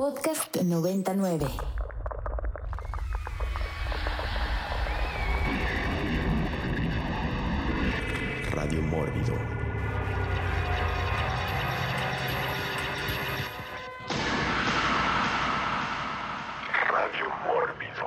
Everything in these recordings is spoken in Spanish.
Podcast 99. Radio Mórbido. Radio Mórbido.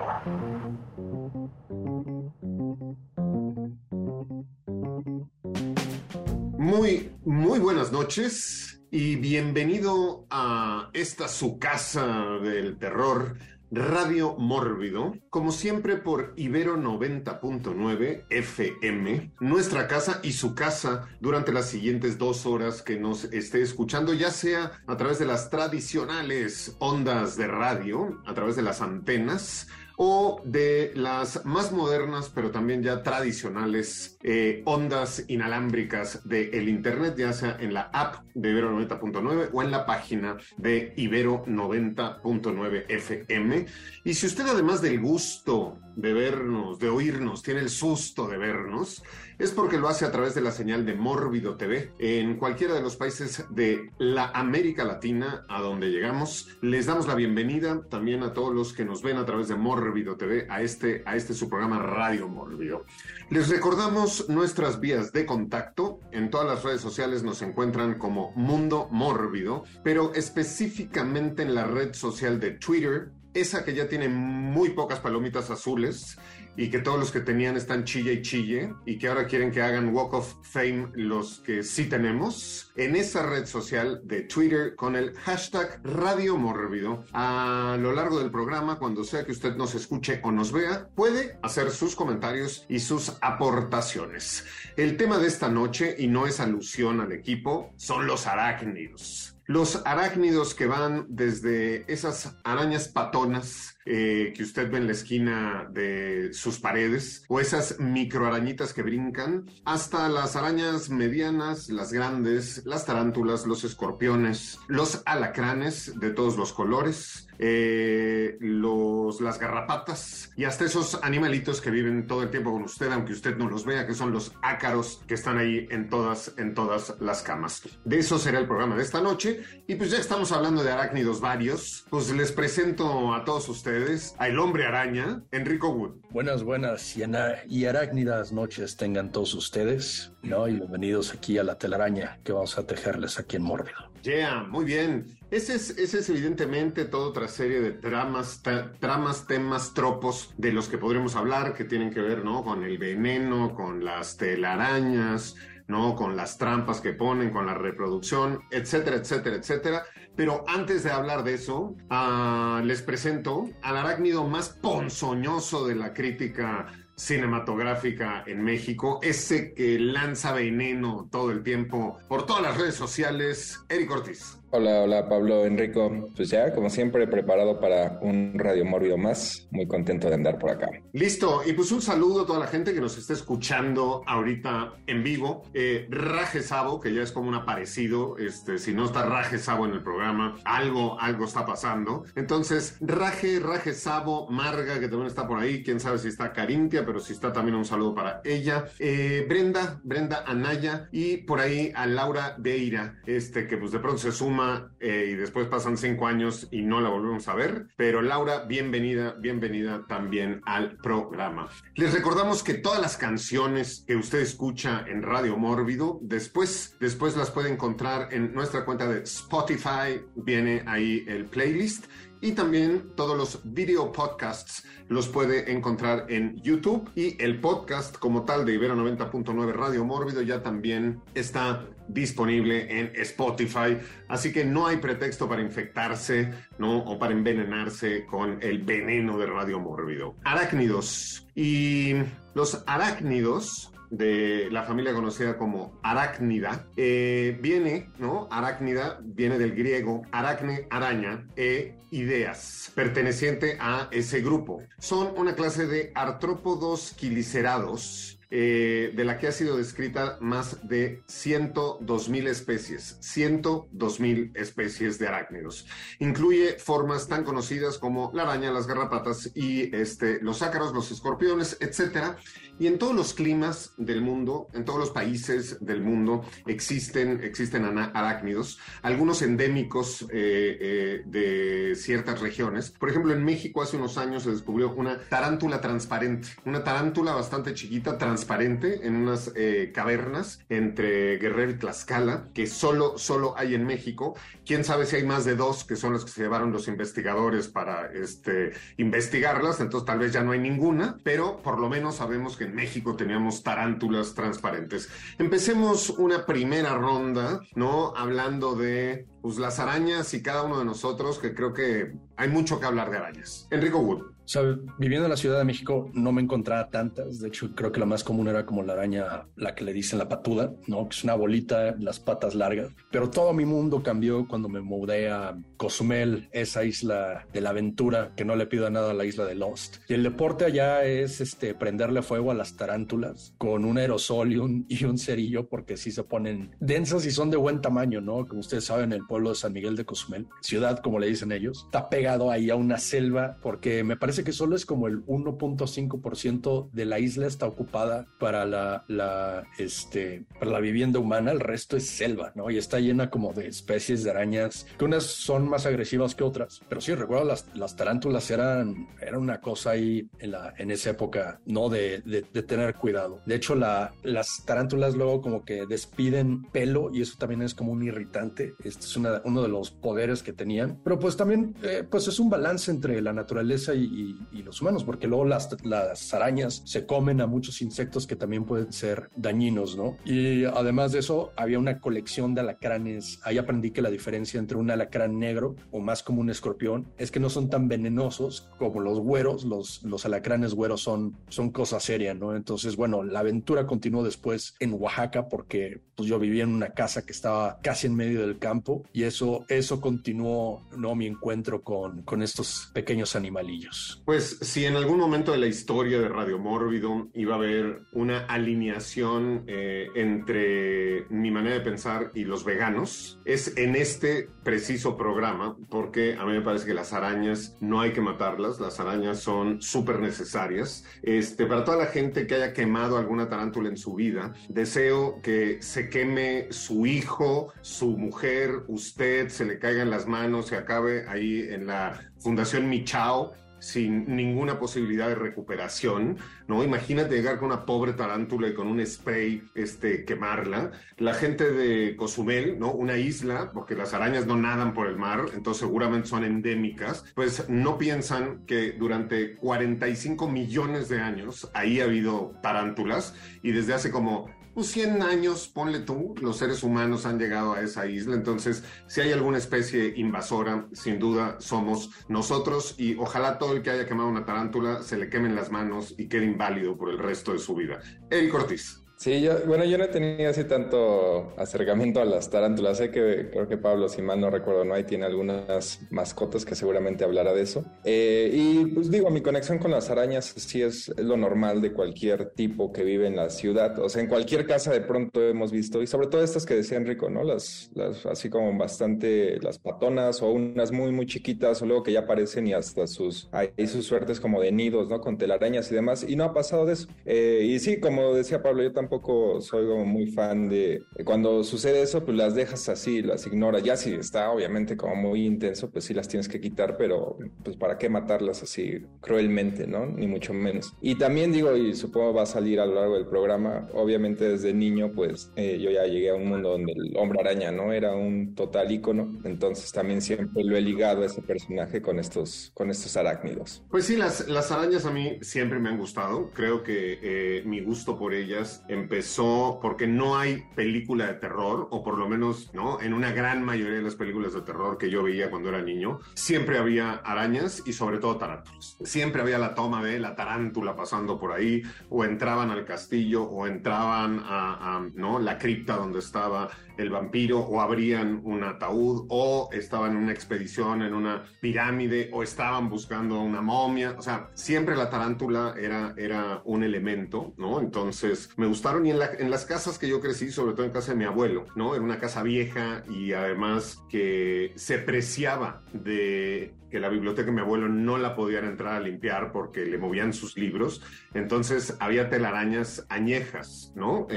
Muy, muy buenas noches y bienvenido a esta su casa del terror, Radio Mórbido, como siempre por Ibero 90.9 FM, nuestra casa y su casa durante las siguientes dos horas que nos esté escuchando, ya sea a través de las tradicionales ondas de radio, a través de las antenas, o de las más modernas, pero también ya tradicionales eh, ondas inalámbricas del Internet, ya sea en la app de Ibero 90.9 o en la página de Ibero 90.9 FM. Y si usted además del gusto de vernos, de oírnos, tiene el susto de vernos, es porque lo hace a través de la señal de Mórbido TV en cualquiera de los países de la América Latina a donde llegamos. Les damos la bienvenida también a todos los que nos ven a través de Mórbido TV a este, a este su programa Radio Mórbido. Les recordamos nuestras vías de contacto. En todas las redes sociales nos encuentran como Mundo Mórbido, pero específicamente en la red social de Twitter, esa que ya tiene muy pocas palomitas azules y que todos los que tenían están chille y chille y que ahora quieren que hagan Walk of Fame los que sí tenemos, en esa red social de Twitter con el hashtag Radio Mórbido. A lo largo del programa, cuando sea que usted nos escuche o nos vea, puede hacer sus comentarios y sus aportaciones. El tema de esta noche, y no es alusión al equipo, son los arácnidos. Los arácnidos que van desde esas arañas patonas eh, que usted ve en la esquina de sus paredes, o esas microarañitas que brincan, hasta las arañas medianas, las grandes, las tarántulas, los escorpiones, los alacranes de todos los colores, eh, los, las garrapatas y hasta esos animalitos que viven todo el tiempo con usted, aunque usted no los vea, que son los ácaros que están ahí en todas, en todas las camas. De eso será el programa de esta noche. Y pues ya estamos hablando de arácnidos varios, pues les presento a todos ustedes a el hombre araña, Enrico Wood. Buenas, buenas y, y arácnidas noches tengan todos ustedes, ¿no? Y bienvenidos aquí a la telaraña que vamos a tejerles aquí en Mórbido. Yeah, muy bien. Ese es, ese es evidentemente toda otra serie de tramas, tramas, temas, tropos de los que podremos hablar que tienen que ver, ¿no? Con el veneno, con las telarañas, ¿no? Con las trampas que ponen, con la reproducción, etcétera, etcétera, etcétera. Pero antes de hablar de eso, uh, les presento al arácnido más ponzoñoso de la crítica cinematográfica en México, ese que lanza veneno todo el tiempo por todas las redes sociales, Eric Ortiz. Hola, hola Pablo, Enrico. Pues ya, como siempre, preparado para un Radio Mórbido más. Muy contento de andar por acá. Listo. Y pues un saludo a toda la gente que nos está escuchando ahorita en vivo. Eh, Raje Sabo, que ya es como un aparecido. Este, si no está Raje Sabo en el programa, algo, algo está pasando. Entonces, Raje, Raje Sabo, Marga, que también está por ahí. Quién sabe si está Carintia, pero si está también un saludo para ella. Eh, Brenda, Brenda Anaya. Y por ahí a Laura Deira, este, que pues de pronto se suma eh, y después pasan cinco años y no la volvemos a ver. Pero Laura, bienvenida, bienvenida también al programa. Les recordamos que todas las canciones que usted escucha en Radio Mórbido, después, después las puede encontrar en nuestra cuenta de Spotify. Viene ahí el playlist. Y también todos los video podcasts los puede encontrar en YouTube. Y el podcast como tal de Ibero 90.9 Radio Mórbido ya también está disponible en Spotify. Así que no hay pretexto para infectarse, ¿no? O para envenenarse con el veneno de Radio Mórbido. Arácnidos. Y los arácnidos de la familia conocida como arácnida, eh, viene, ¿no? Arácnida viene del griego aracne, araña, e ideas, perteneciente a ese grupo. Son una clase de artrópodos quilicerados eh, de la que ha sido descrita más de 102 mil especies, 102 mil especies de arácnidos. Incluye formas tan conocidas como la araña, las garrapatas y este, los ácaros, los escorpiones, etcétera. Y en todos los climas del mundo, en todos los países del mundo, existen, existen arácnidos, algunos endémicos eh, eh, de ciertas regiones. Por ejemplo, en México hace unos años se descubrió una tarántula transparente, una tarántula bastante chiquita, transparente, en unas eh, cavernas entre Guerrero y Tlaxcala, que solo, solo hay en México. Quién sabe si hay más de dos que son los que se llevaron los investigadores para este, investigarlas, entonces tal vez ya no hay ninguna, pero por lo menos sabemos que en México teníamos tarántulas transparentes. Empecemos una primera ronda, ¿no? Hablando de pues, las arañas y cada uno de nosotros, que creo que hay mucho que hablar de arañas. Enrico Wood. O sea, viviendo en la Ciudad de México no me encontraba tantas. De hecho, creo que la más común era como la araña, la que le dicen la patuda, ¿no? Que es una bolita, las patas largas. Pero todo mi mundo cambió cuando me mudé a Cozumel, esa isla de la aventura que no le pido nada a la isla de Lost. Y el deporte allá es este, prenderle fuego a las tarántulas con un aerosol y un, y un cerillo porque sí se ponen densas y son de buen tamaño, ¿no? Como ustedes saben, el pueblo de San Miguel de Cozumel, ciudad como le dicen ellos, está pegado ahí a una selva porque me parece parece que solo es como el 1.5% de la isla está ocupada para la, la, este, para la vivienda humana, el resto es selva, ¿no? Y está llena como de especies de arañas, que unas son más agresivas que otras. Pero sí, recuerdo las, las tarántulas eran, eran una cosa ahí en, la, en esa época, ¿no? De, de, tener cuidado. De hecho, la, las tarántulas luego como que despiden pelo y eso también es como un irritante. Este es una, uno de los poderes que tenían. Pero pues también, eh, pues es un balance entre la naturaleza y, y, los humanos, porque luego las, las arañas se comen a muchos insectos que también pueden ser dañinos, ¿no? Y además de eso, había una colección de alacranes. Ahí aprendí que la diferencia entre un alacrán negro o más como un escorpión es que no son tan venenosos como los güeros. Los, los alacranes güeros son, son cosa seria, ¿no? Entonces, bueno, la aventura continuó después en Oaxaca porque pues, yo vivía en una casa que estaba casi en medio del campo y eso, eso continuó, ¿no? Mi encuentro con, con estos pequeños animalillos. Pues si en algún momento de la historia de Radio Mórbido iba a haber una alineación eh, entre mi manera de pensar y los veganos, es en este preciso programa, porque a mí me parece que las arañas no hay que matarlas, las arañas son súper necesarias. Este, para toda la gente que haya quemado alguna tarántula en su vida, deseo que se queme su hijo, su mujer, usted, se le caiga en las manos, se acabe ahí en la Fundación Michao sin ninguna posibilidad de recuperación, ¿no? Imagínate llegar con una pobre tarántula y con un spray este, quemarla. La gente de Cozumel, ¿no? Una isla, porque las arañas no nadan por el mar, entonces seguramente son endémicas, pues no piensan que durante 45 millones de años ahí ha habido tarántulas y desde hace como pues 100 años, ponle tú, los seres humanos han llegado a esa isla, entonces si hay alguna especie invasora, sin duda somos nosotros y ojalá todo el que haya quemado una tarántula se le quemen las manos y quede inválido por el resto de su vida. Eric Ortiz. Sí, yo, bueno, yo no he tenido así tanto acercamiento a las tarántulas. Sé que creo que Pablo, si mal no recuerdo, no ahí tiene algunas mascotas que seguramente hablará de eso. Eh, y pues digo, mi conexión con las arañas sí es, lo normal de cualquier tipo que vive en la ciudad. O sea, en cualquier casa de pronto hemos visto, y sobre todo estas que decía Enrico, ¿no? Las, las así como bastante las patonas o unas muy, muy chiquitas o luego que ya aparecen y hasta sus, hay sus suertes como de nidos, ¿no? Con telarañas y demás. Y no ha pasado de eso. Eh, y sí, como decía Pablo, yo tampoco poco soy como muy fan de, cuando sucede eso, pues las dejas así, las ignoras. Ya si está obviamente como muy intenso, pues sí las tienes que quitar, pero pues para qué matarlas así cruelmente, ¿no? Ni mucho menos. Y también digo, y supongo va a salir a lo largo del programa, obviamente desde niño, pues eh, yo ya llegué a un mundo donde el hombre araña, ¿no? Era un total ícono, entonces también siempre lo he ligado a ese personaje con estos, con estos arácnidos. Pues sí, las, las arañas a mí siempre me han gustado, creo que eh, mi gusto por ellas empezó porque no hay película de terror, o por lo menos, ¿no? En una gran mayoría de las películas de terror que yo veía cuando era niño, siempre había arañas y sobre todo tarántulas. Siempre había la toma de la tarántula pasando por ahí, o entraban al castillo, o entraban a, ¿no? La cripta donde estaba el vampiro o abrían un ataúd o estaban en una expedición en una pirámide o estaban buscando una momia. O sea, siempre la tarántula era, era un elemento, ¿no? Entonces me gustaron y en, en las casas que yo crecí, sobre todo en casa de mi abuelo, ¿no? Era una casa vieja y además que se preciaba de que la biblioteca de mi abuelo no la podían entrar a limpiar porque le movían sus libros. Entonces había telarañas añejas, ¿no?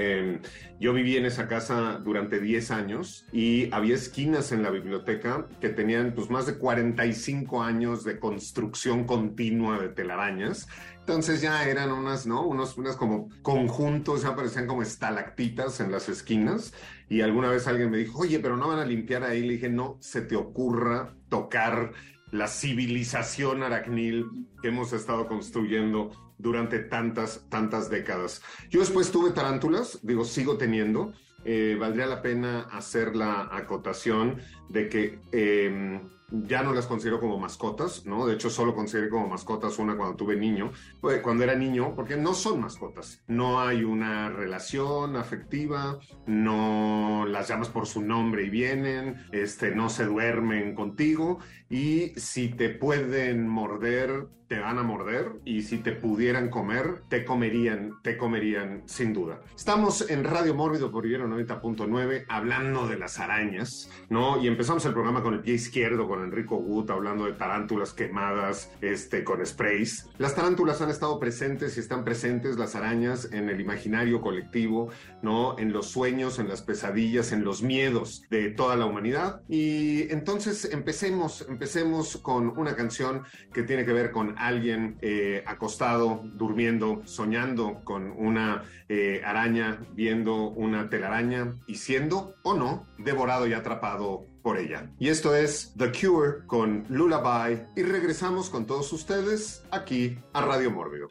Yo viví en esa casa durante 10 años y había esquinas en la biblioteca que tenían pues más de 45 años de construcción continua de telarañas. Entonces ya eran unas, ¿no? Unos, unas como conjuntos, ya parecían como estalactitas en las esquinas. Y alguna vez alguien me dijo, oye, pero no van a limpiar ahí. Le dije, no, se te ocurra tocar la civilización aracnil que hemos estado construyendo durante tantas, tantas décadas. Yo después tuve tarántulas, digo, sigo teniendo. Eh, valdría la pena hacer la acotación de que eh, ya no las considero como mascotas, ¿no? De hecho, solo consideré como mascotas una cuando tuve niño, cuando era niño, porque no son mascotas. No hay una relación afectiva, no las llamas por su nombre y vienen, este, no se duermen contigo y si te pueden morder, te van a morder y si te pudieran comer, te comerían, te comerían sin duda. Estamos en Radio Mórbido por Ibero 90.9 hablando de las arañas, ¿no? Y empezamos el programa con el pie izquierdo, con Enrico Gut, hablando de tarántulas quemadas, este, con sprays. Las tarántulas han estado presentes y están presentes, las arañas, en el imaginario colectivo, ¿no? En los sueños, en las pesadillas, en los miedos de toda la humanidad. Y entonces empecemos, empecemos con una canción que tiene que ver con alguien eh, acostado, durmiendo, soñando con una eh, araña, viendo una telaraña y siendo o no devorado y atrapado por ella. Y esto es The Cure con Lullaby y regresamos con todos ustedes aquí a Radio Mórbido.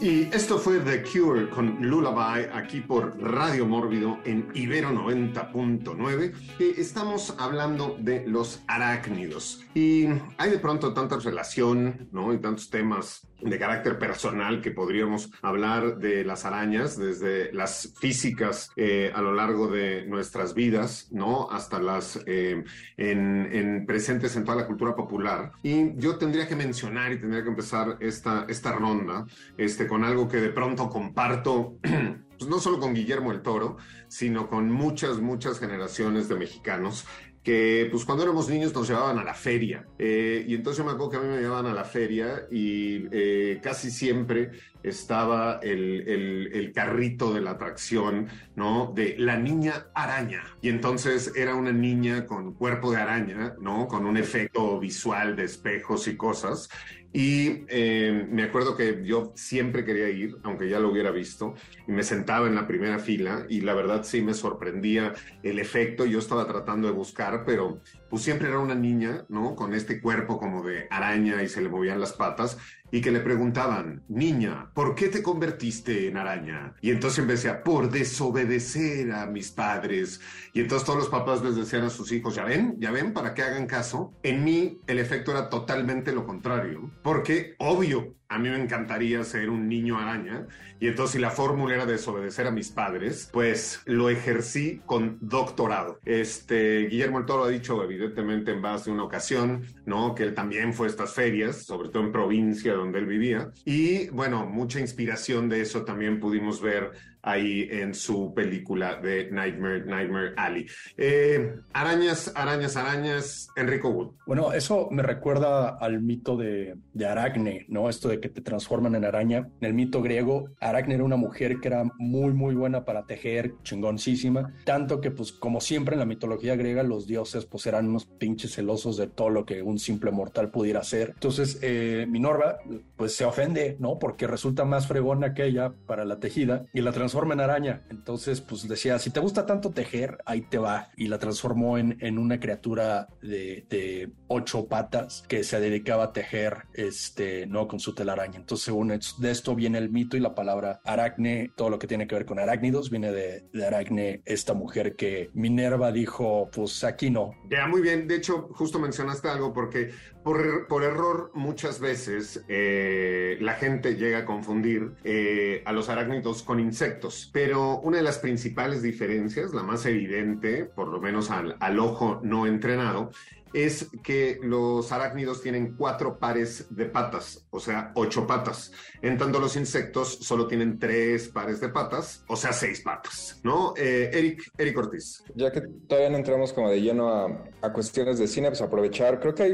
Y esto fue The Cure con Lullaby aquí por Radio Mórbido en Ibero 90.9. Estamos hablando de los arácnidos. Y hay de pronto tanta relación, ¿no? Y tantos temas de carácter personal que podríamos hablar de las arañas, desde las físicas eh, a lo largo de nuestras vidas, ¿no? Hasta las eh, en, en presentes en toda la cultura popular. Y yo tendría que mencionar y tendría que empezar esta, esta ronda este, con algo que de pronto comparto. Pues no solo con Guillermo el Toro, sino con muchas, muchas generaciones de mexicanos que pues cuando éramos niños nos llevaban a la feria. Eh, y entonces me acuerdo que a mí me llevaban a la feria y eh, casi siempre estaba el, el, el, carrito de la atracción, ¿no? De la niña araña. Y entonces era una niña con cuerpo de araña, ¿no? Con un efecto visual de espejos y cosas. Y eh, me acuerdo que yo siempre quería ir, aunque ya lo hubiera visto, y me sentaba en la primera fila y la verdad sí me sorprendía el efecto. Yo estaba tratando de buscar, pero pues siempre era una niña, ¿no? Con este cuerpo como de araña y se le movían las patas y que le preguntaban, niña, ¿por qué te convertiste en araña? Y entonces empecé a, por desobedecer a mis padres. Y entonces todos los papás les decían a sus hijos, ya ven, ya ven, para que hagan caso. En mí el efecto era totalmente lo contrario, porque obvio, a mí me encantaría ser un niño araña. Y entonces si la fórmula era desobedecer a mis padres, pues lo ejercí con doctorado. Este, Guillermo el Toro ha dicho evidentemente en base a una ocasión, ¿no? Que él también fue a estas ferias, sobre todo en provincia donde él vivía. Y bueno, mucha inspiración de eso también pudimos ver ahí en su película de Nightmare, Nightmare Alley. Eh, arañas, arañas, arañas, Enrico Wood. Bueno, eso me recuerda al mito de, de Aracne, ¿no? Esto de que te transforman en araña. En el mito griego, Aracne era una mujer que era muy, muy buena para tejer, chingoncísima, tanto que pues como siempre en la mitología griega, los dioses pues eran unos pinches celosos de todo lo que un simple mortal pudiera hacer. Entonces, eh, Minorva pues se ofende, ¿no? Porque resulta más fregona que ella para la tejida y la transforma en araña. Entonces, pues decía, si te gusta tanto tejer, ahí te va. Y la transformó en, en una criatura de, ocho patas que se dedicaba a tejer, este, ¿no? Con su telaraña. Entonces, de esto viene el mito y la palabra aracne, todo lo que tiene que ver con arácnidos, viene de, de aracne, esta mujer que Minerva dijo, pues aquí no. Ya, muy bien. De hecho, justo mencionaste algo porque por, por error muchas veces eh, la gente llega a confundir eh, a los arácnidos con insectos pero una de las principales diferencias, la más evidente, por lo menos al ojo no entrenado, es que los arácnidos tienen cuatro pares de patas, o sea, ocho patas. En tanto, los insectos solo tienen tres pares de patas, o sea, seis patas, ¿no? Eh, Eric, Eric Ortiz. Ya que todavía no entramos como de lleno a, a cuestiones de cine, pues aprovechar, creo que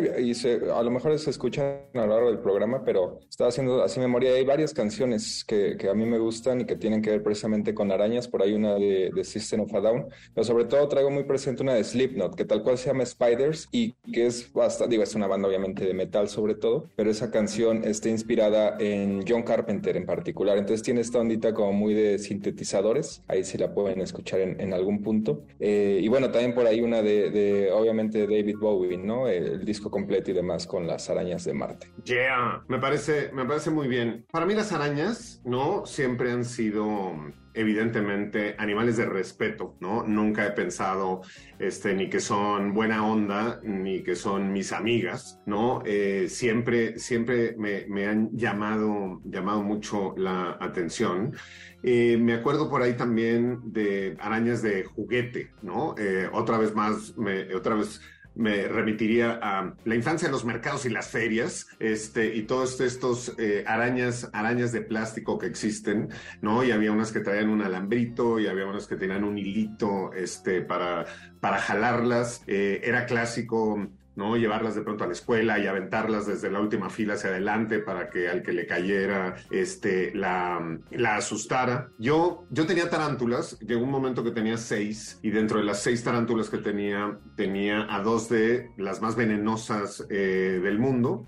a lo mejor se escuchan a lo largo del programa, pero estaba haciendo así memoria, hay varias canciones que, que, a mí me gustan y que tienen que ver precisamente con arañas, por ahí una de, de System of a Down, pero sobre todo traigo muy presente una de Slipknot, que tal cual se llama Spiders y que es bastante, digo, es una banda obviamente de metal sobre todo, pero esa canción está inspirada en John Carpenter en particular, entonces tiene esta ondita como muy de sintetizadores, ahí sí la pueden escuchar en, en algún punto. Eh, y bueno, también por ahí una de, de, obviamente, David Bowie, ¿no? El, el, disco completo y demás con las arañas de Marte. Yeah, me parece, me parece muy bien. Para mí las arañas, ¿no? Siempre han sido evidentemente animales de respeto, ¿no? Nunca he pensado este, ni que son buena onda, ni que son mis amigas, ¿no? Eh, siempre, siempre me, me, han llamado, llamado mucho la atención. Eh, me acuerdo por ahí también de arañas de juguete, ¿no? Eh, otra vez más, me, otra vez me remitiría a la infancia de los mercados y las ferias, este, y todos estos eh, arañas, arañas de plástico que existen, ¿no? Y había unas que traían un alambrito y había unas que tenían un hilito, este, para, para jalarlas. Eh, era clásico ¿no? Llevarlas de pronto a la escuela y aventarlas desde la última fila hacia adelante para que al que le cayera este, la, la asustara. Yo, yo tenía tarántulas, llegó un momento que tenía seis y dentro de las seis tarántulas que tenía, tenía a dos de las más venenosas eh, del mundo.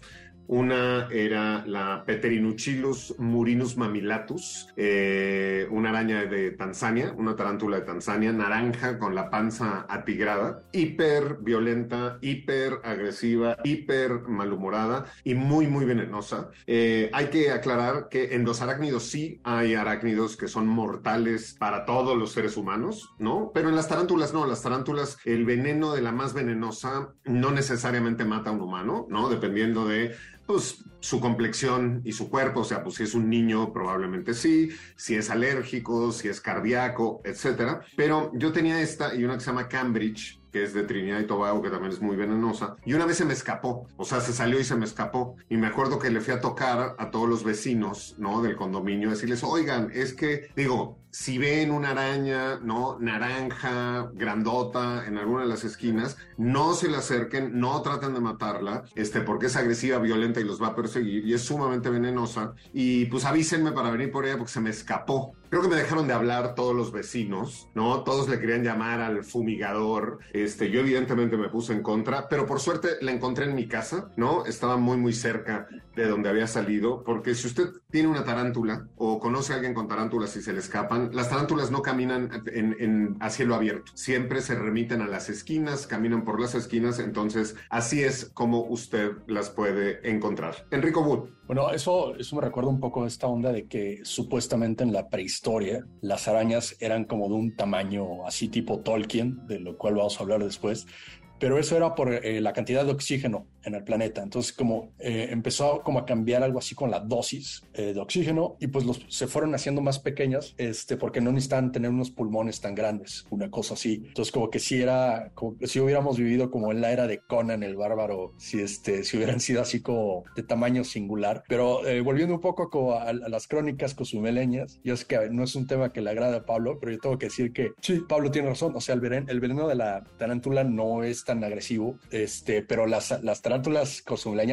Una era la Peterinuchilus murinus mamilatus, eh, una araña de Tanzania, una tarántula de Tanzania, naranja con la panza atigrada, hiper violenta, hiper agresiva, hiper malhumorada y muy, muy venenosa. Eh, hay que aclarar que en los arácnidos sí hay arácnidos que son mortales para todos los seres humanos, ¿no? Pero en las tarántulas no, las tarántulas, el veneno de la más venenosa no necesariamente mata a un humano, ¿no? Dependiendo de pues su complexión y su cuerpo, o sea, pues si es un niño probablemente sí, si es alérgico, si es cardíaco, etcétera. Pero yo tenía esta y una que se llama Cambridge, que es de Trinidad y Tobago, que también es muy venenosa. Y una vez se me escapó, o sea, se salió y se me escapó. Y me acuerdo que le fui a tocar a todos los vecinos, ¿no? Del condominio, decirles, oigan, es que, digo, si ven una araña, ¿no? Naranja, grandota, en alguna de las esquinas, no se le acerquen, no traten de matarla, este, porque es agresiva, violenta y los va a perseguir y es sumamente venenosa. Y pues avísenme para venir por ella porque se me escapó. Creo que me dejaron de hablar todos los vecinos, ¿no? Todos le querían llamar al fumigador. Este, yo evidentemente me puse en contra, pero por suerte la encontré en mi casa, ¿no? Estaba muy, muy cerca de donde había salido, porque si usted tiene una tarántula o conoce a alguien con tarántulas y se le escapan, las tarántulas no caminan en, a cielo abierto, siempre se remiten a las esquinas, caminan por las esquinas, entonces así es como usted las puede encontrar. Enrico Wood. Bueno, eso, eso me recuerda un poco esta onda de que supuestamente en la prehistoria las arañas eran como de un tamaño así tipo Tolkien, de lo cual vamos a hablar después, pero eso era por eh, la cantidad de oxígeno en el planeta. Entonces, como eh, empezó como a cambiar algo así con la dosis eh, de oxígeno y pues los, se fueron haciendo más pequeñas, este, porque no necesitan tener unos pulmones tan grandes, una cosa así. Entonces, como que si era, como si hubiéramos vivido como en la era de Conan el bárbaro, si este, si hubieran sido así como de tamaño singular. Pero eh, volviendo un poco como a, a, las crónicas cosumeleñas, yo es que no es un tema que le agrada a Pablo, pero yo tengo que decir que sí, Pablo tiene razón. O sea, el veneno, el veneno de la tarántula no es tan agresivo, este, pero las, las tarántulas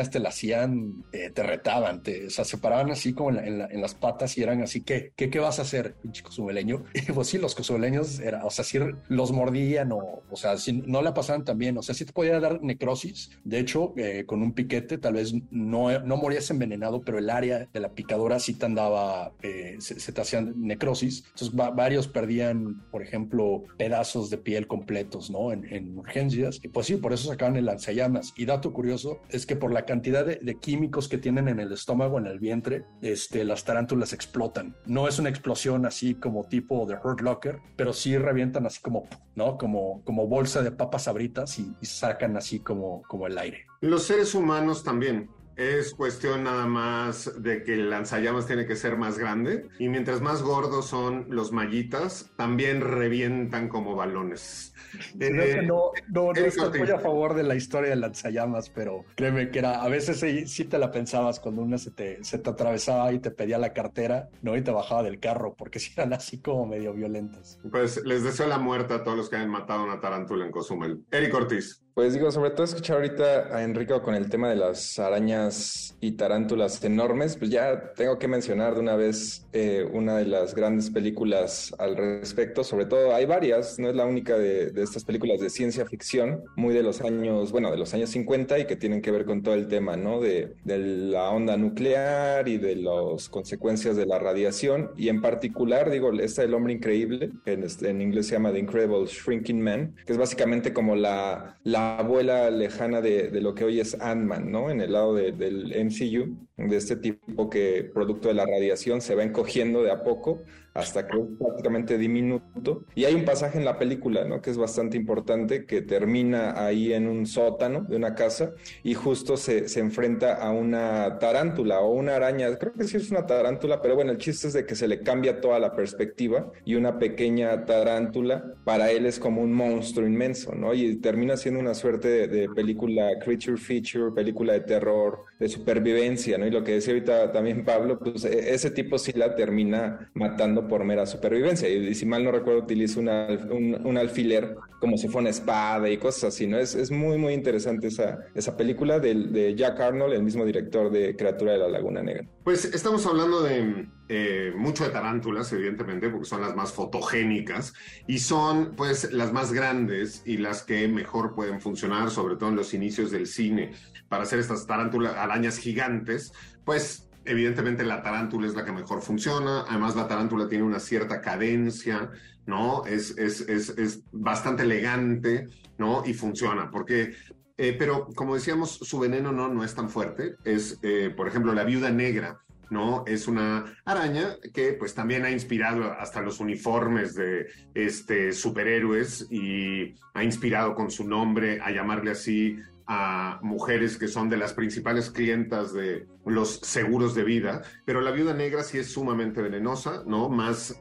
te la hacían, eh, te retaban, te, o sea, se paraban así como en, la, en, la, en, las patas y eran así, ¿qué, qué, qué vas a hacer, pinche cozumeleño? Y pues sí, los cozumeleños, era, o sea, sí los mordían o, o sea, si no la pasaban tan bien, o sea, sí te podía dar necrosis. De hecho, eh, con un piquete tal vez no, no morías envenenado, pero el área de la picadora sí te andaba, eh, se, te hacían necrosis. Entonces, va, varios perdían, por ejemplo, pedazos de piel completos, ¿no? En, en urgencias. Y pues sí, por eso sacaban el lanzallamas. Y dato curioso es que por la cantidad de, químicos que tienen en el estómago, en el vientre, este, las tarántulas explotan. No es una explosión así como tipo de Hurt Locker, pero sí revientan así como, ¿no? Como, como bolsa de papas abritas y, y sacan así como, como el aire. Los seres humanos también es cuestión nada más de que el lanzallamas tiene que ser más grande y mientras más gordos son los mallitas, también revientan como balones. Eh, no, no, no estoy muy a favor de la historia del lanzallamas, pero créeme que era, a veces sí, te la pensabas cuando una se te, se te atravesaba y te pedía la cartera, ¿no? Y te bajaba del carro, porque si eran así como medio violentos. Pues les deseo la muerte a todos los que hayan matado a una tarántula en Cozumel. Eric Ortiz. Pues digo, sobre todo escuchar ahorita a Enrico con el tema de las arañas y tarántulas enormes, pues ya tengo que mencionar de una vez eh, una de las grandes películas al respecto, sobre todo hay varias, no es la única de, estas películas de ciencia ficción, muy de los años, bueno, de los años 50 y que tienen que ver con todo el tema, ¿no? De, la onda nuclear y de las consecuencias de la radiación y en particular, digo, esta del hombre increíble, en, en inglés se llama The Incredible Shrinking Man, que es básicamente como la, la abuela lejana de, de, lo que hoy es Ant-Man, ¿no? En el lado de, del MCU, de este tipo que producto de la radiación se va encogiendo de a poco hasta que es prácticamente diminuto. Y hay un pasaje en la película, ¿no? Que es bastante importante, que termina ahí en un sótano de una casa y justo se, se enfrenta a una tarántula o una araña, creo que sí es una tarántula, pero bueno, el chiste es de que se le cambia toda la perspectiva y una pequeña tarántula para él es como un monstruo inmenso, ¿no? Y termina siendo una suerte de, de película creature feature, película de terror, de supervivencia, ¿no? Y lo que decía ahorita también Pablo, pues e, ese tipo sí la termina matando por mera supervivencia. Y, si mal no recuerdo, utiliza un, un, alfiler como si fuera una espada y cosas así, ¿no? Es, es muy, muy interesante esa, esa película de, Jack Arnold, el mismo director de Criatura de la Laguna Negra. Pues estamos hablando de eh, mucho de tarántulas, evidentemente, porque son las más fotogénicas y son, pues, las más grandes y las que mejor pueden funcionar, sobre todo en los inicios del cine, para hacer estas tarántulas, arañas gigantes, pues evidentemente la tarántula es la que mejor funciona, además la tarántula tiene una cierta cadencia, ¿no? Es, es, es, es bastante elegante, ¿no? Y funciona, porque, eh, pero como decíamos, su veneno no, no es tan fuerte, es, eh, por ejemplo, la viuda negra, ¿no? Es una araña que pues también ha inspirado hasta los uniformes de este superhéroes y ha inspirado con su nombre a llamarle así a mujeres que son de las principales clientas de los seguros de vida, pero la viuda negra sí es sumamente venenosa, ¿no? Más,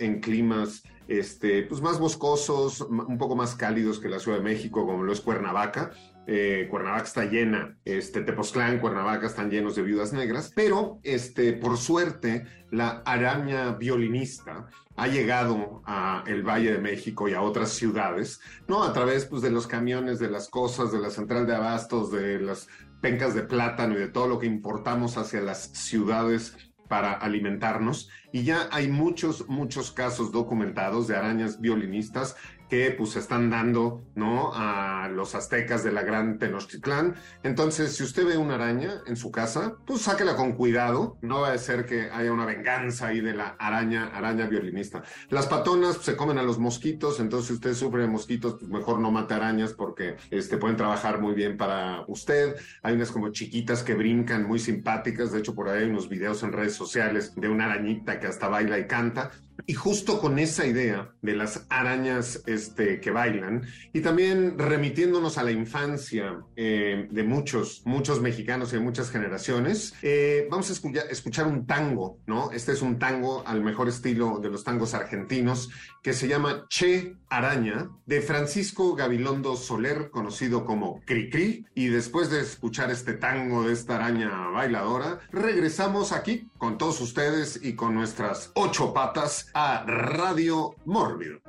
en climas este, pues más boscosos, un poco más cálidos que la Ciudad de México, como lo es Cuernavaca. Eh, Cuernavaca está llena, este, Tepoztlán, Cuernavaca están llenos de viudas negras, pero este, por suerte la araña violinista ha llegado a el Valle de México y a otras ciudades, ¿no? A través pues, de los camiones, de las cosas, de la central de abastos, de las pencas de plátano y de todo lo que importamos hacia las ciudades para alimentarnos. Y ya hay muchos, muchos casos documentados de arañas violinistas que pues están dando, ¿no? A los aztecas de la gran Tenochtitlán. Entonces, si usted ve una araña en su casa, pues sáquela con cuidado. No va a ser que haya una venganza ahí de la araña, araña violinista. Las patonas pues, se comen a los mosquitos, entonces si usted sufre de mosquitos, pues mejor no mate arañas porque este, pueden trabajar muy bien para usted. Hay unas como chiquitas que brincan, muy simpáticas. De hecho, por ahí hay unos videos en redes sociales de una arañita que hasta baila y canta. Y justo con esa idea de las arañas este, que bailan, y también remitiéndonos a la infancia eh, de muchos, muchos mexicanos y de muchas generaciones, eh, vamos a escuchar, un tango, ¿no? Este es un tango al mejor estilo de los tangos argentinos, que se llama Che Araña, de Francisco Gabilondo Soler, conocido como Cricri. Y después de escuchar este tango de esta araña bailadora, regresamos aquí con todos ustedes y con nuestras ocho patas a Radio Mórbido.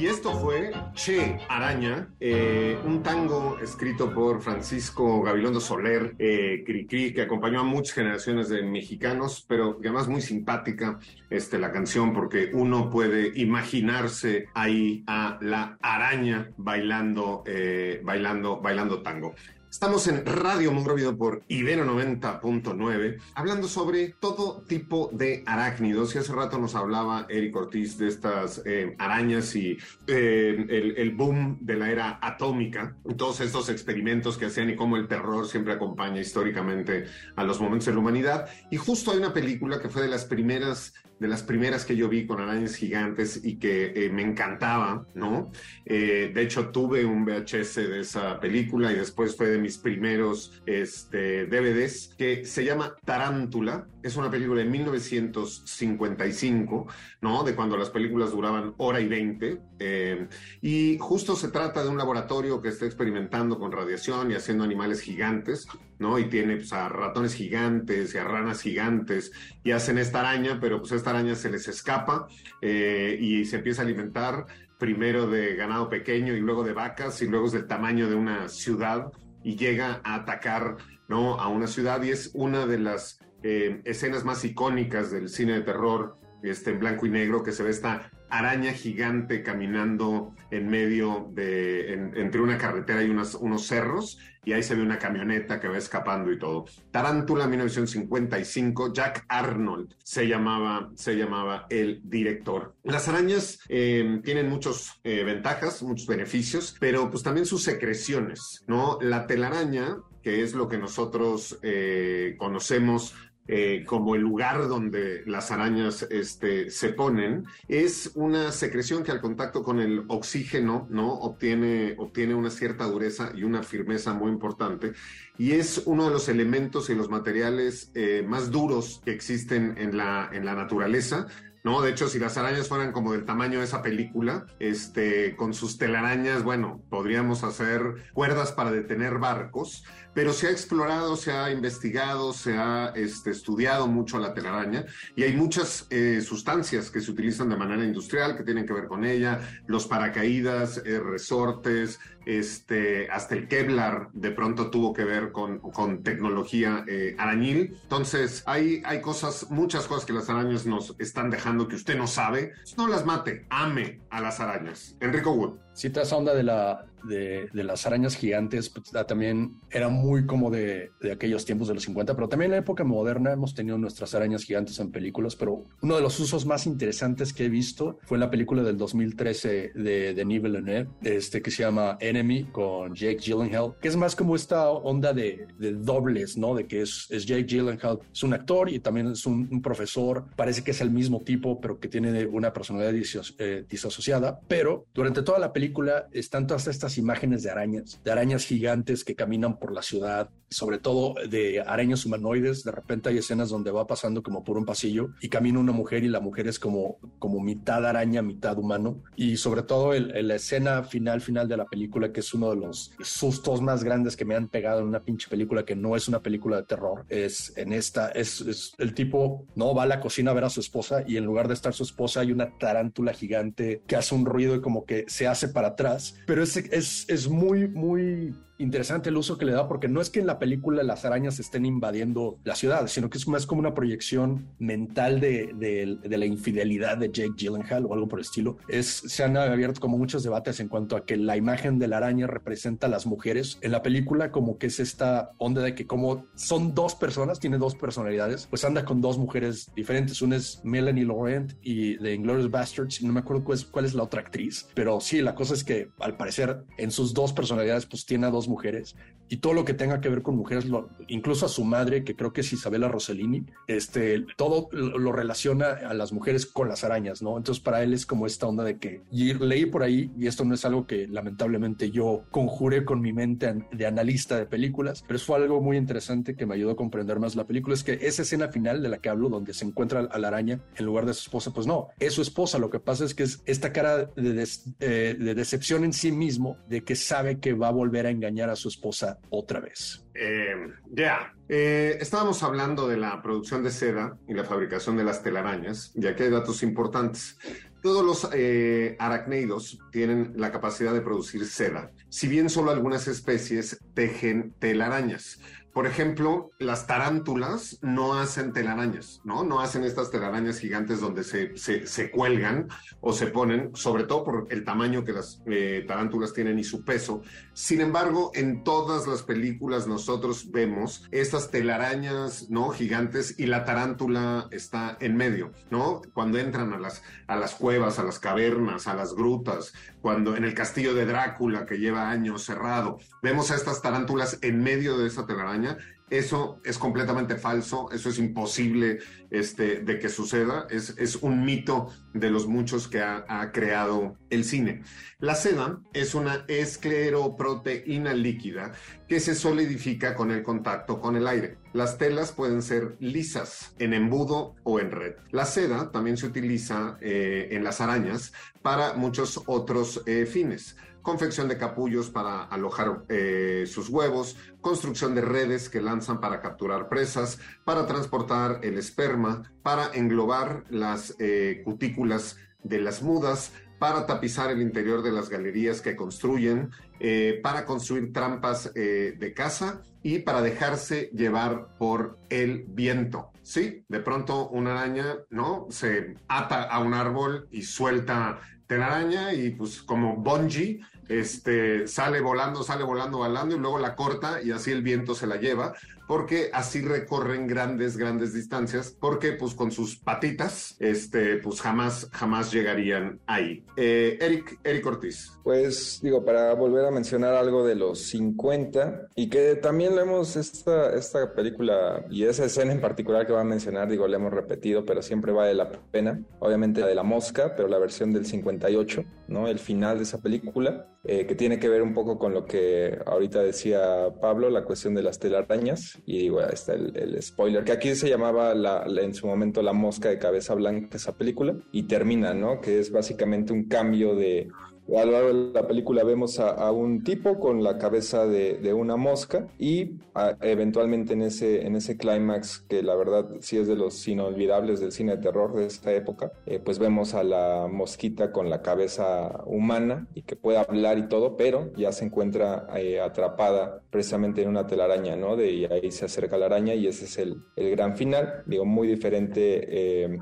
Y esto fue Che Araña, eh, un tango escrito por Francisco Gabilondo Soler, eh, Cricri, que acompañó a muchas generaciones de mexicanos, pero además muy simpática este, la canción porque uno puede imaginarse ahí a la araña bailando, eh, bailando, bailando tango. Estamos en Radio Mórbido por Ibero 90.9, hablando sobre todo tipo de arácnidos. Y hace rato nos hablaba Eric Ortiz de estas eh, arañas y eh, el, el, boom de la era atómica, todos estos experimentos que hacían y cómo el terror siempre acompaña históricamente a los momentos de la humanidad. Y justo hay una película que fue de las primeras de las primeras que yo vi con arañas gigantes y que eh, me encantaba, ¿no? Eh, de hecho, tuve un VHS de esa película y después fue de mis primeros este, DVDs, que se llama Tarántula. Es una película de 1955, ¿no? De cuando las películas duraban hora y veinte. Eh, y justo se trata de un laboratorio que está experimentando con radiación y haciendo animales gigantes, ¿no? Y tiene pues, a ratones gigantes y a ranas gigantes y hacen esta araña, pero pues araña se les escapa eh, y se empieza a alimentar primero de ganado pequeño y luego de vacas y luego es del tamaño de una ciudad y llega a atacar ¿no? a una ciudad y es una de las eh, escenas más icónicas del cine de terror este, en blanco y negro que se ve esta araña gigante caminando en medio de, entre una carretera y unos cerros, y ahí se ve una camioneta que va escapando y todo. Tarántula 1955, Jack Arnold se llamaba, se llamaba el director. Las arañas eh, tienen muchas eh, ventajas, muchos beneficios, pero pues también sus secreciones, ¿no? La telaraña, que es lo que nosotros eh, conocemos eh, como el lugar donde las arañas este, se ponen, es una secreción que al contacto con el oxígeno ¿no? obtiene, obtiene una cierta dureza y una firmeza muy importante. Y es uno de los elementos y los materiales eh, más duros que existen en la, en la naturaleza. ¿no? De hecho, si las arañas fueran como del tamaño de esa película, este, con sus telarañas, bueno, podríamos hacer cuerdas para detener barcos, pero se ha explorado, se ha investigado, se ha este, estudiado mucho la telaraña y hay muchas eh, sustancias que se utilizan de manera industrial que tienen que ver con ella, los paracaídas, eh, resortes, este, hasta el Kevlar de pronto tuvo que ver con, tecnología eh, arañil. Entonces, hay, hay cosas, muchas cosas que las arañas nos están dejando que usted no sabe. No las mate, ame a las arañas. Enrico Wood. Toda esa onda de, la, de, de las arañas gigantes pues, también era muy como de, de, aquellos tiempos de los 50, pero también en la época moderna hemos tenido nuestras arañas gigantes en películas, pero uno de los usos más interesantes que he visto fue en la película del 2013 de Denis Villeneuve, este, que se llama Enemy con Jake Gyllenhaal, que es más como esta onda de, de dobles, ¿no? De que es, es, Jake Gyllenhaal, es un actor y también es un, un, profesor, parece que es el mismo tipo, pero que tiene una personalidad disos, eh, disasociada, pero durante toda la película están todas estas imágenes de arañas, de arañas gigantes que caminan por la ciudad, sobre todo de arañas humanoides. De repente hay escenas donde va pasando como por un pasillo y camina una mujer y la mujer es como, como mitad araña, mitad humano. Y sobre todo el, la escena final, final de la película, que es uno de los sustos más grandes que me han pegado en una pinche película que no es una película de terror. Es en esta, es, el tipo, no, va a la cocina a ver a su esposa y en lugar de estar su esposa hay una tarántula gigante que hace un ruido y como que se hace para atrás, pero es, es muy, muy interesante el uso que le da porque no es que en la película las arañas estén invadiendo la ciudad, sino que es más como una proyección mental de, de, de, la infidelidad de Jake Gyllenhaal o algo por el estilo. Es, se han abierto como muchos debates en cuanto a que la imagen de la araña representa a las mujeres. En la película como que es esta onda de que como son dos personas, tiene dos personalidades, pues anda con dos mujeres diferentes. Una es Melanie Laurent y de Inglourious Bastards, y no me acuerdo cuál es, cuál es la otra actriz, pero sí, la cosa es que al parecer en sus dos personalidades pues tiene a dos mujeres y todo lo que tenga que ver con mujeres, lo, incluso a su madre, que creo que es Isabela Rossellini, este, todo lo relaciona a las mujeres con las arañas, ¿no? Entonces para él es como esta onda de que y leí por ahí, y esto no es algo que lamentablemente yo conjuré con mi mente de analista de películas, pero fue algo muy interesante que me ayudó a comprender más la película, es que esa escena final de la que hablo, donde se encuentra a la araña en lugar de su esposa, pues no, es su esposa, lo que pasa es que es esta cara de, des, eh, de decepción en sí mismo, de que sabe que va a volver a engañar a su esposa otra vez. Eh, ya, eh, estábamos hablando de la producción de seda y la fabricación de las telarañas, ya que hay datos importantes. Todos los eh, aracneidos tienen la capacidad de producir seda, si bien solo algunas especies tejen telarañas. Por ejemplo, las tarántulas no hacen telarañas, ¿no? No hacen estas telarañas gigantes donde se, se, cuelgan o se ponen, sobre todo por el tamaño que las eh, tarántulas tienen y su peso. Sin embargo, en todas las películas nosotros vemos estas telarañas, ¿no? Gigantes y la tarántula está en medio, ¿no? Cuando entran a las, a las cuevas, a las cavernas, a las grutas, cuando en el castillo de Drácula, que lleva años cerrado, vemos a estas tarántulas en medio de esa telaraña eso es completamente falso, eso es imposible este, de que suceda, es, un mito de los muchos que ha, creado el cine. La seda es una escleroproteína líquida que se solidifica con el contacto con el aire. Las telas pueden ser lisas, en embudo o en red. La seda también se utiliza eh, en las arañas para muchos otros eh, fines confección de capullos para alojar eh, sus huevos, construcción de redes que lanzan para capturar presas, para transportar el esperma, para englobar las cutículas de las mudas, para tapizar el interior de las galerías que construyen, eh, para construir trampas eh, de caza y para dejarse llevar por el viento. Sí, de pronto una araña, ¿no? Se ata a un árbol y suelta telaraña y pues como bungee este, sale volando, sale volando, volando y luego la corta y así el viento se la lleva, porque así recorren grandes, grandes distancias, porque pues con sus patitas, este, pues jamás, jamás llegarían ahí. Eh, Eric, Eric Ortiz. Pues digo, para volver a mencionar algo de los 50 y que también lo hemos, esta, esta película y esa escena en particular que va a mencionar, digo, le hemos repetido, pero siempre vale la pena. Obviamente la de la mosca, pero la versión del 58, ¿no? El final de esa película, eh, que tiene que ver un poco con lo que ahorita decía Pablo, la cuestión de las telarañas y digo, ahí está el, spoiler, que aquí se llamaba la, la, en su momento La Mosca de Cabeza Blanca, esa película, y termina, ¿no? Que es básicamente un cambio de a lo largo de la película vemos a, a un tipo con la cabeza de, de una mosca y a, eventualmente en ese, en ese clímax, que la verdad sí es de los inolvidables del cine de terror de esta época, eh, pues vemos a la mosquita con la cabeza humana y que puede hablar y todo, pero ya se encuentra eh, atrapada precisamente en una telaraña, ¿no? De, y ahí se acerca la araña y ese es el, el gran final, digo, muy diferente eh,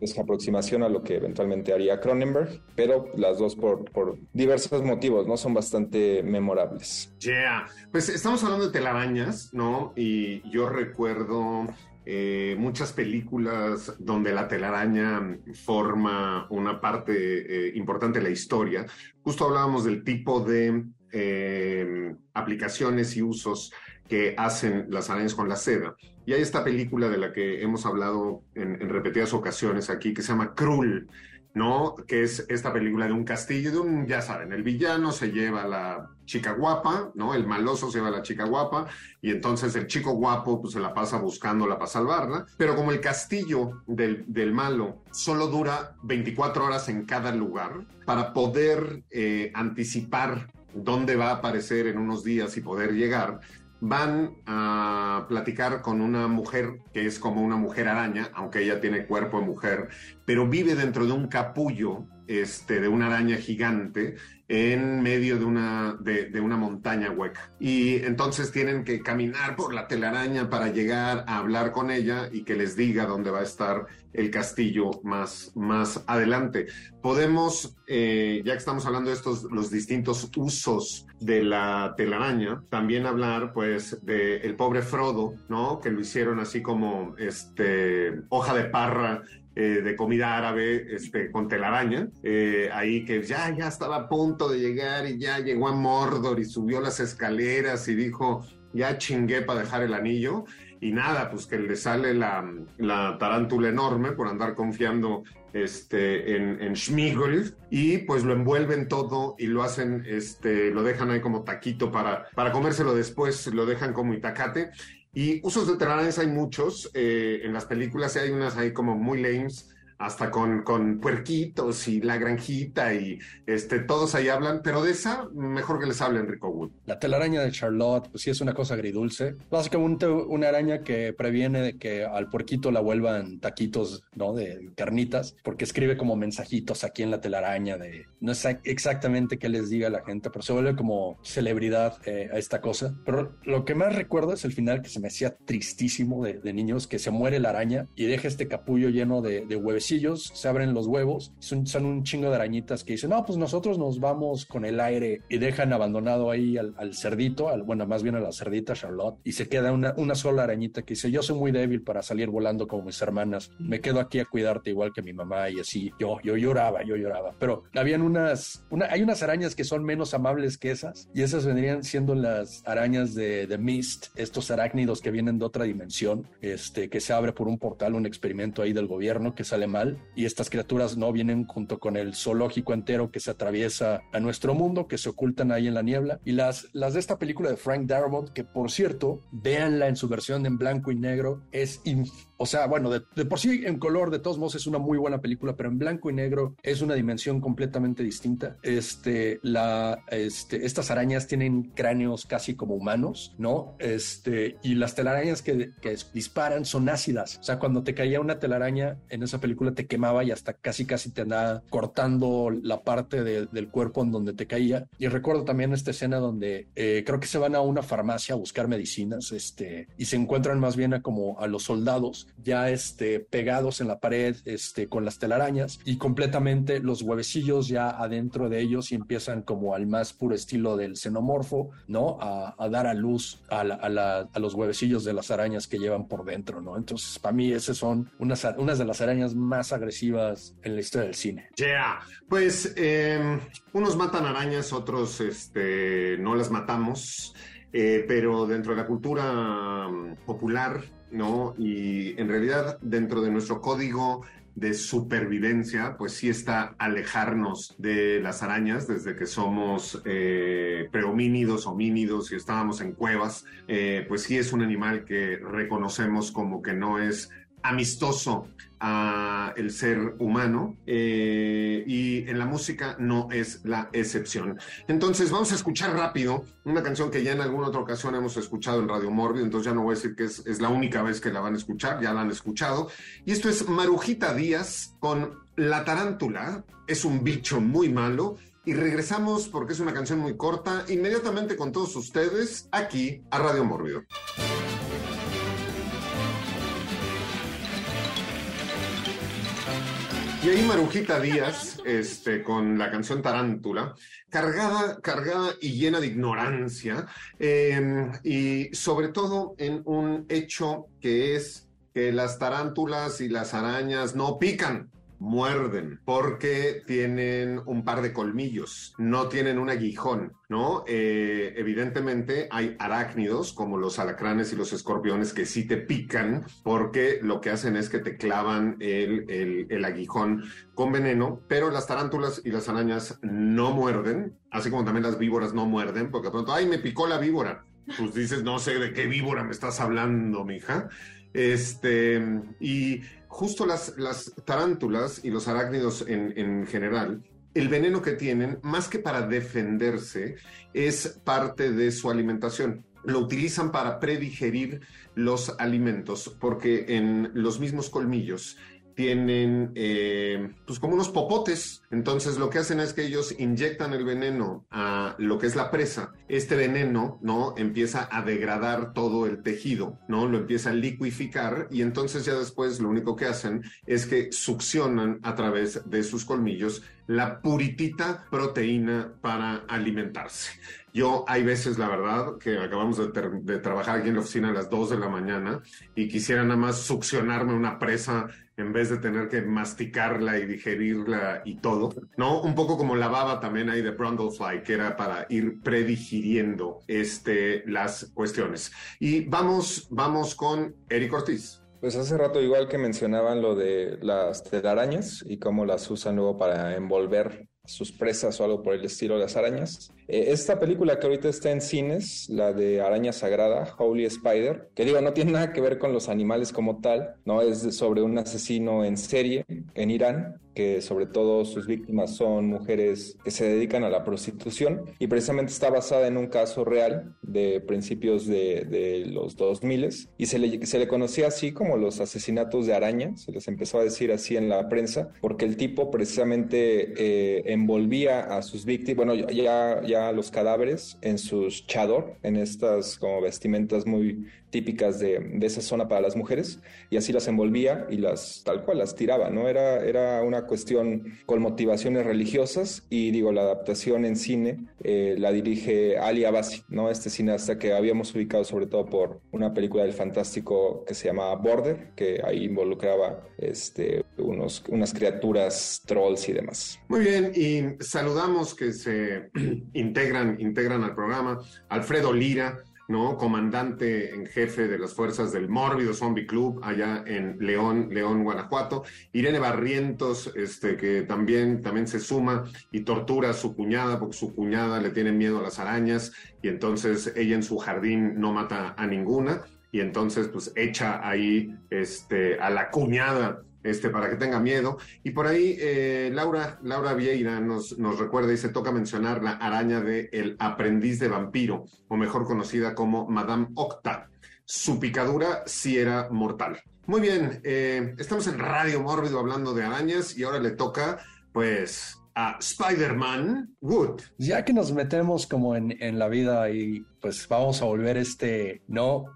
esa aproximación a lo que eventualmente haría Cronenberg, pero las dos por, por diversos motivos, ¿no? Son bastante memorables. Yeah, pues estamos hablando de telarañas, ¿no? Y yo recuerdo eh, muchas películas donde la telaraña forma una parte eh, importante de la historia. Justo hablábamos del tipo de eh, aplicaciones y usos que hacen las arañas con la seda. Y hay esta película de la que hemos hablado en, repetidas ocasiones aquí, que se llama Krull, ¿no? Que es esta película de un castillo, de un, ya saben, el villano se lleva la chica guapa, ¿no? El maloso se lleva la chica guapa y entonces el chico guapo pues se la pasa buscándola para salvarla, pero como el castillo del, del malo solo dura 24 horas en cada lugar, para poder eh, anticipar dónde va a aparecer en unos días y poder llegar, van a platicar con una mujer que es como una mujer araña, aunque ella tiene cuerpo de mujer, pero vive dentro de un capullo este, de una araña gigante en medio de una, de, una montaña hueca. Y entonces tienen que caminar por la telaraña para llegar a hablar con ella y que les diga dónde va a estar el castillo más, más adelante. Podemos, eh, ya que estamos hablando de estos, los distintos usos de la telaraña, también hablar pues de pobre Frodo, ¿no? Que lo hicieron así como este, hoja de parra eh, de comida árabe este, con telaraña, eh, ahí que ya, ya estaba a punto de llegar y ya llegó a Mordor y subió las escaleras y dijo, ya chingué para dejar el anillo. Y nada, pues que le sale la, la tarántula enorme por andar confiando este, en, en Schmigel y pues lo envuelven todo y lo hacen, este, lo dejan ahí como taquito para, para comérselo después, lo dejan como itacate y usos de telarañas hay muchos, eh, en las películas hay unas ahí como muy lames, hasta con, con puerquitos y la granjita y este, todos ahí hablan, pero de esa mejor que les hable Enrico Wood. La telaraña de Charlotte, pues sí es una cosa agridulce. Básicamente una araña que previene de que al puerquito la vuelvan taquitos, ¿no? De carnitas, porque escribe como mensajitos aquí en la telaraña de, no sé exactamente qué les diga la gente, pero se vuelve como celebridad eh, a esta cosa. Pero lo que más recuerdo es el final que se me hacía tristísimo de, de niños, que se muere la araña y deja este capullo lleno de, de huevecillos, se abren los huevos, son, son, un chingo de arañitas que dicen, no, pues nosotros nos vamos con el aire y dejan abandonado ahí al, al cerdito, al, bueno, más bien a la cerdita Charlotte, y se queda una, una sola arañita que dice, yo soy muy débil para salir volando como mis hermanas, me quedo aquí a cuidarte igual que mi mamá y así, yo, yo lloraba, yo lloraba, pero habían unas, una, hay unas arañas que son menos amables que esas, y esas vendrían siendo las arañas de, de Mist, estos arácnidos que vienen de otra dimensión, este, que se abre por un portal, un experimento ahí del gobierno que sale y estas criaturas no vienen junto con el zoológico entero que se atraviesa a nuestro mundo, que se ocultan ahí en la niebla, y las, las de esta película de Frank Darabont, que por cierto, véanla en su versión en blanco y negro, es o sea, bueno, de, por sí en color, de todos modos, es una muy buena película, pero en blanco y negro es una dimensión completamente distinta. Este, la, este, estas arañas tienen cráneos casi como humanos, ¿no? Este, y las telarañas que, que disparan son ácidas. O sea, cuando te caía una telaraña en esa película te quemaba y hasta casi casi te andaba cortando la parte de, del cuerpo en donde te caía. Y recuerdo también esta escena donde eh, creo que se van a una farmacia a buscar medicinas, este, y se encuentran más bien a como a los soldados ya este, pegados en la pared este, con las telarañas y completamente los huevecillos ya adentro de ellos y empiezan como al más puro estilo del xenomorfo, ¿no? A, a dar a luz a, la, a, la, a, los huevecillos de las arañas que llevan por dentro, ¿no? Entonces, para mí, esas son unas, unas de las arañas más agresivas en la historia del cine. Yeah, pues eh, unos matan arañas, otros este, no las matamos. Eh, pero dentro de la cultura um, popular ¿no? Y en realidad dentro de nuestro código de supervivencia, pues sí está alejarnos de las arañas desde que somos eh, prehomínidos, homínidos y estábamos en cuevas, eh, pues sí es un animal que reconocemos como que no es amistoso a el ser humano eh, y en la música no es la excepción. Entonces vamos a escuchar rápido una canción que ya en alguna otra ocasión hemos escuchado en Radio Morbido, entonces ya no voy a decir que es, es la única vez que la van a escuchar, ya la han escuchado. Y esto es Marujita Díaz con La Tarántula, es un bicho muy malo. Y regresamos porque es una canción muy corta, inmediatamente con todos ustedes aquí a Radio Morbido. Y ahí Marujita Díaz, este, con la canción Tarántula, cargada, cargada y llena de ignorancia, eh, y sobre todo en un hecho que es que las tarántulas y las arañas no pican, muerden porque tienen un par de colmillos, no tienen un aguijón, ¿no? Eh, evidentemente hay arácnidos como los alacranes y los escorpiones que sí te pican porque lo que hacen es que te clavan el, el, el aguijón con veneno, pero las tarántulas y las arañas no muerden, así como también las víboras no muerden, porque pronto, ay, me picó la víbora. Pues dices, no sé de qué víbora me estás hablando, mija. Este, y justo las, las tarántulas y los arácnidos en, en, general, el veneno que tienen, más que para defenderse, es parte de su alimentación. Lo utilizan para predigerir los alimentos, porque en los mismos colmillos tienen eh, pues como unos popotes. Entonces lo que hacen es que ellos inyectan el veneno a lo que es la presa. Este veneno, ¿no? Empieza a degradar todo el tejido, ¿no? Lo empieza a liquificar y entonces ya después lo único que hacen es que succionan a través de sus colmillos la puritita proteína para alimentarse. Yo hay veces, la verdad, que acabamos de, trabajar aquí en la oficina a las 2 de la mañana y quisiera nada más succionarme una presa en vez de tener que masticarla y digerirla y todo, ¿no? Un poco como la baba también hay de Brundlefly, que era para ir predigiriendo este, las cuestiones. Y vamos, vamos con Eric Ortiz. Pues hace rato igual que mencionaban lo de las telarañas y cómo las usan luego para envolver sus presas o algo por el estilo de las arañas. Eh, esta película que ahorita está en cines, la de Araña Sagrada, Holy Spider, que digo, no tiene nada que ver con los animales como tal, no es sobre un asesino en serie en Irán que sobre todo sus víctimas son mujeres que se dedican a la prostitución y precisamente está basada en un caso real de principios de, de los 2000 y se le, se le conocía así como los asesinatos de araña, se les empezó a decir así en la prensa, porque el tipo precisamente eh, envolvía a sus víctimas, bueno, ya, ya los cadáveres en sus chador, en estas como vestimentas muy típicas de, esa zona para las mujeres y así las envolvía y las tal cual las tiraba, ¿no? Era, era una cuestión con motivaciones religiosas y digo, la adaptación en cine eh, la dirige Ali Abassi, ¿no? Este cineasta que habíamos ubicado sobre todo por una película del fantástico que se llamaba Border, que ahí involucraba este, unos, unas criaturas trolls y demás. Muy bien, y saludamos que se integran, integran al programa Alfredo Lira, ¿no? Comandante en jefe de las fuerzas del Mórbido Zombie Club allá en León, León, Guanajuato. Irene Barrientos, este, que también, también se suma y tortura a su cuñada porque su cuñada le tiene miedo a las arañas y entonces ella en su jardín no mata a ninguna y entonces pues echa ahí este, a la cuñada este, para que tenga miedo. Y por ahí eh, Laura, Laura Vieira nos, nos recuerda y se toca mencionar la araña de El aprendiz de vampiro, o mejor conocida como Madame Octa. Su picadura sí era mortal. Muy bien, eh, estamos en Radio Mórbido hablando de arañas y ahora le toca, pues, a Spider-Man Wood. Ya que nos metemos como en, en la vida y pues vamos a volver este, ¿no?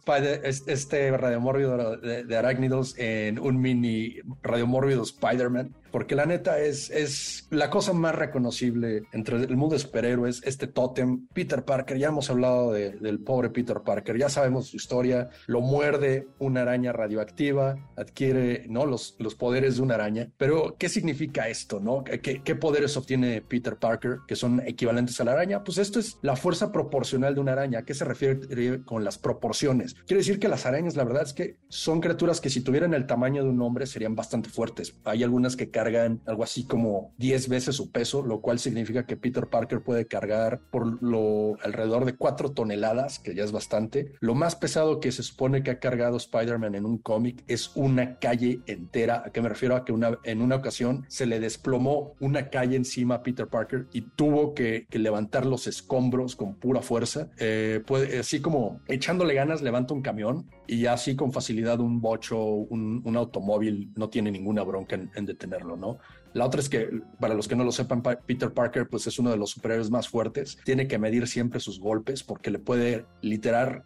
Este radiomórbido de, de arácnidos en un mini radiomórbido Spider-Man. Porque la neta es, es la cosa más reconocible entre el mundo de superhéroes, este tótem. Peter Parker, ya hemos hablado de, del pobre Peter Parker, ya sabemos su historia. Lo muerde una araña radioactiva, adquiere ¿no? los, los poderes de una araña. Pero, ¿qué significa esto? ¿no? ¿Qué, ¿Qué poderes obtiene Peter Parker que son equivalentes a la araña? Pues esto es la fuerza proporcional de una araña. ¿A qué se refiere con las proporciones? Quiere decir que las arañas, la verdad es que son criaturas que si tuvieran el tamaño de un hombre serían bastante fuertes. Hay algunas que cargan algo así como 10 veces su peso, lo cual significa que Peter Parker puede cargar por lo alrededor de 4 toneladas, que ya es bastante. Lo más pesado que se supone que ha cargado Spider-Man en un cómic es una calle entera. ¿A qué me refiero? A que una, en una ocasión se le desplomó una calle encima a Peter Parker y tuvo que, que levantar los escombros con pura fuerza. Eh, puede, así como echándole ganas, levanta un camión y así con facilidad un bocho, un, un automóvil no tiene ninguna bronca en, en detenerlo, ¿no? La otra es que, para los que no lo sepan, Peter Parker pues es uno de los superhéroes más fuertes. Tiene que medir siempre sus golpes porque le puede literal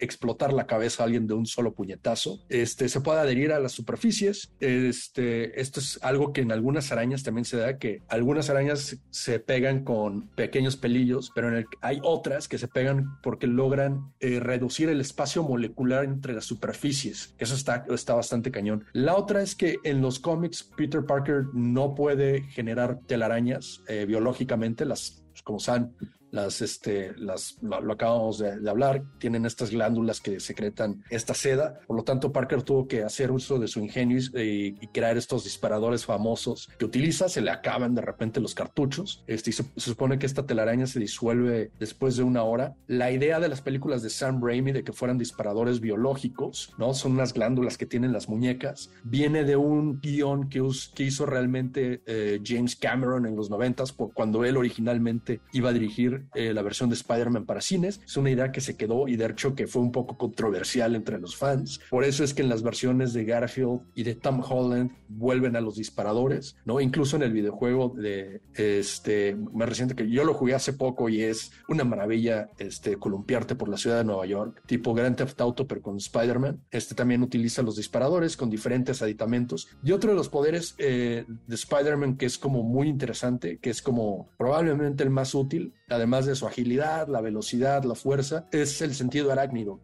explotar la cabeza a alguien de un solo puñetazo. Este, se puede adherir a las superficies. Este, esto es algo que en algunas arañas también se da, que algunas arañas se pegan con pequeños pelillos, pero hay otras que se pegan porque logran eh, reducir el espacio molecular entre las superficies. Eso está, está bastante cañón. La otra es que en los cómics Peter Parker no puede generar telarañas eh, biológicamente, las, pues, como saben, las, este, las, lo, lo acabamos de, de, hablar, tienen estas glándulas que secretan esta seda, por lo tanto Parker tuvo que hacer uso de su ingenio y, y crear estos disparadores famosos que utiliza, se le acaban de repente los cartuchos, este, y se, se, supone que esta telaraña se disuelve después de una hora. La idea de las películas de Sam Raimi de que fueran disparadores biológicos, ¿no? Son unas glándulas que tienen las muñecas, viene de un guion que, que hizo realmente eh, James Cameron en los noventas, cuando él originalmente iba a dirigir eh, la versión de Spider-Man para cines. Es una idea que se quedó y de hecho que fue un poco controversial entre los fans. Por eso es que en las versiones de Garfield y de Tom Holland vuelven a los disparadores, ¿no? Incluso en el videojuego de este más reciente que yo lo jugué hace poco y es una maravilla este columpiarte por la ciudad de Nueva York, tipo Grand Theft Auto pero con Spider-Man. Este también utiliza los disparadores con diferentes aditamentos. Y otro de los poderes eh, de Spider-Man que es como muy interesante, que es como probablemente el más útil, además de su agilidad, la velocidad, la fuerza, es el sentido arácnido.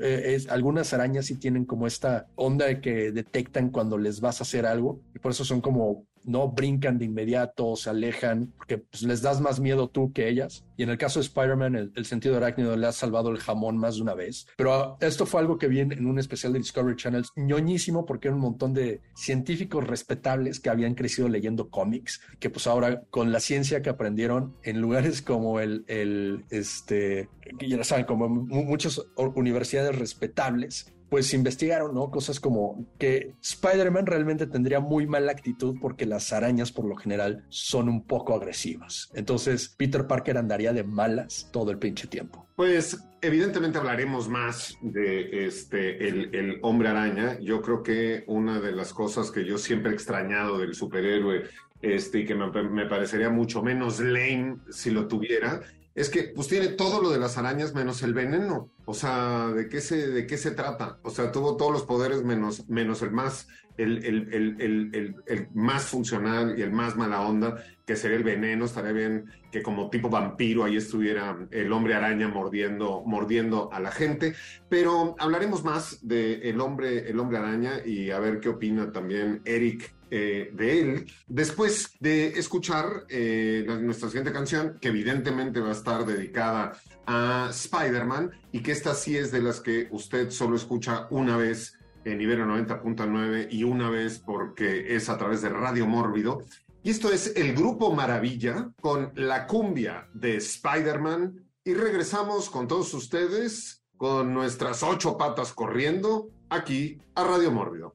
Eh, es, algunas arañas sí tienen como esta onda de que detectan cuando les vas a hacer algo y por eso son como no brincan de inmediato, se alejan, porque pues, les das más miedo tú que ellas. Y en el caso de Spider-Man, el, el, sentido arácnido le ha salvado el jamón más de una vez. Pero esto fue algo que vi en un especial de Discovery Channel, ñoñísimo, porque era un montón de científicos respetables que habían crecido leyendo cómics, que pues ahora con la ciencia que aprendieron en lugares como el, el este, ya saben, como muchas universidades respetables, pues investigaron, ¿no? Cosas como que Spider-Man realmente tendría muy mala actitud porque las arañas por lo general son un poco agresivas. Entonces Peter Parker andaría de malas todo el pinche tiempo. Pues evidentemente hablaremos más de este el, hombre araña. Yo creo que una de las cosas que yo siempre he extrañado del superhéroe este, y que me parecería mucho menos lame si lo tuviera es que pues tiene todo lo de las arañas menos el veneno. O sea, ¿de qué se, de qué se trata? O sea, tuvo todos los poderes menos, menos el más, el, el, el, el, más funcional y el más mala onda, que sería el veneno. Estaría bien que como tipo vampiro ahí estuviera el hombre araña mordiendo, mordiendo a la gente. Pero hablaremos más de hombre, el hombre araña y a ver qué opina también Eric eh, de él, después de escuchar eh, nuestra siguiente canción, que evidentemente va a estar dedicada a Spider-Man y que esta sí es de las que usted solo escucha una vez en Ibero 90.9 y una vez porque es a través de Radio Mórbido. Y esto es el Grupo Maravilla con la cumbia de Spider-Man y regresamos con todos ustedes con nuestras ocho patas corriendo aquí a Radio Mórbido.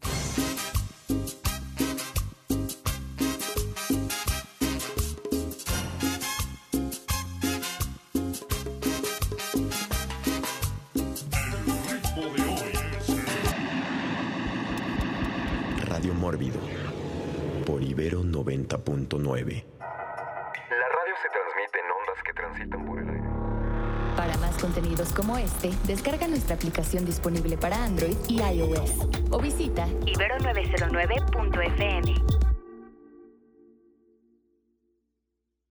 90.9. La radio se transmite en ondas que transitan por el aire. Para más contenidos como este, descarga nuestra aplicación disponible para Android y iOS o visita ibero909.fm.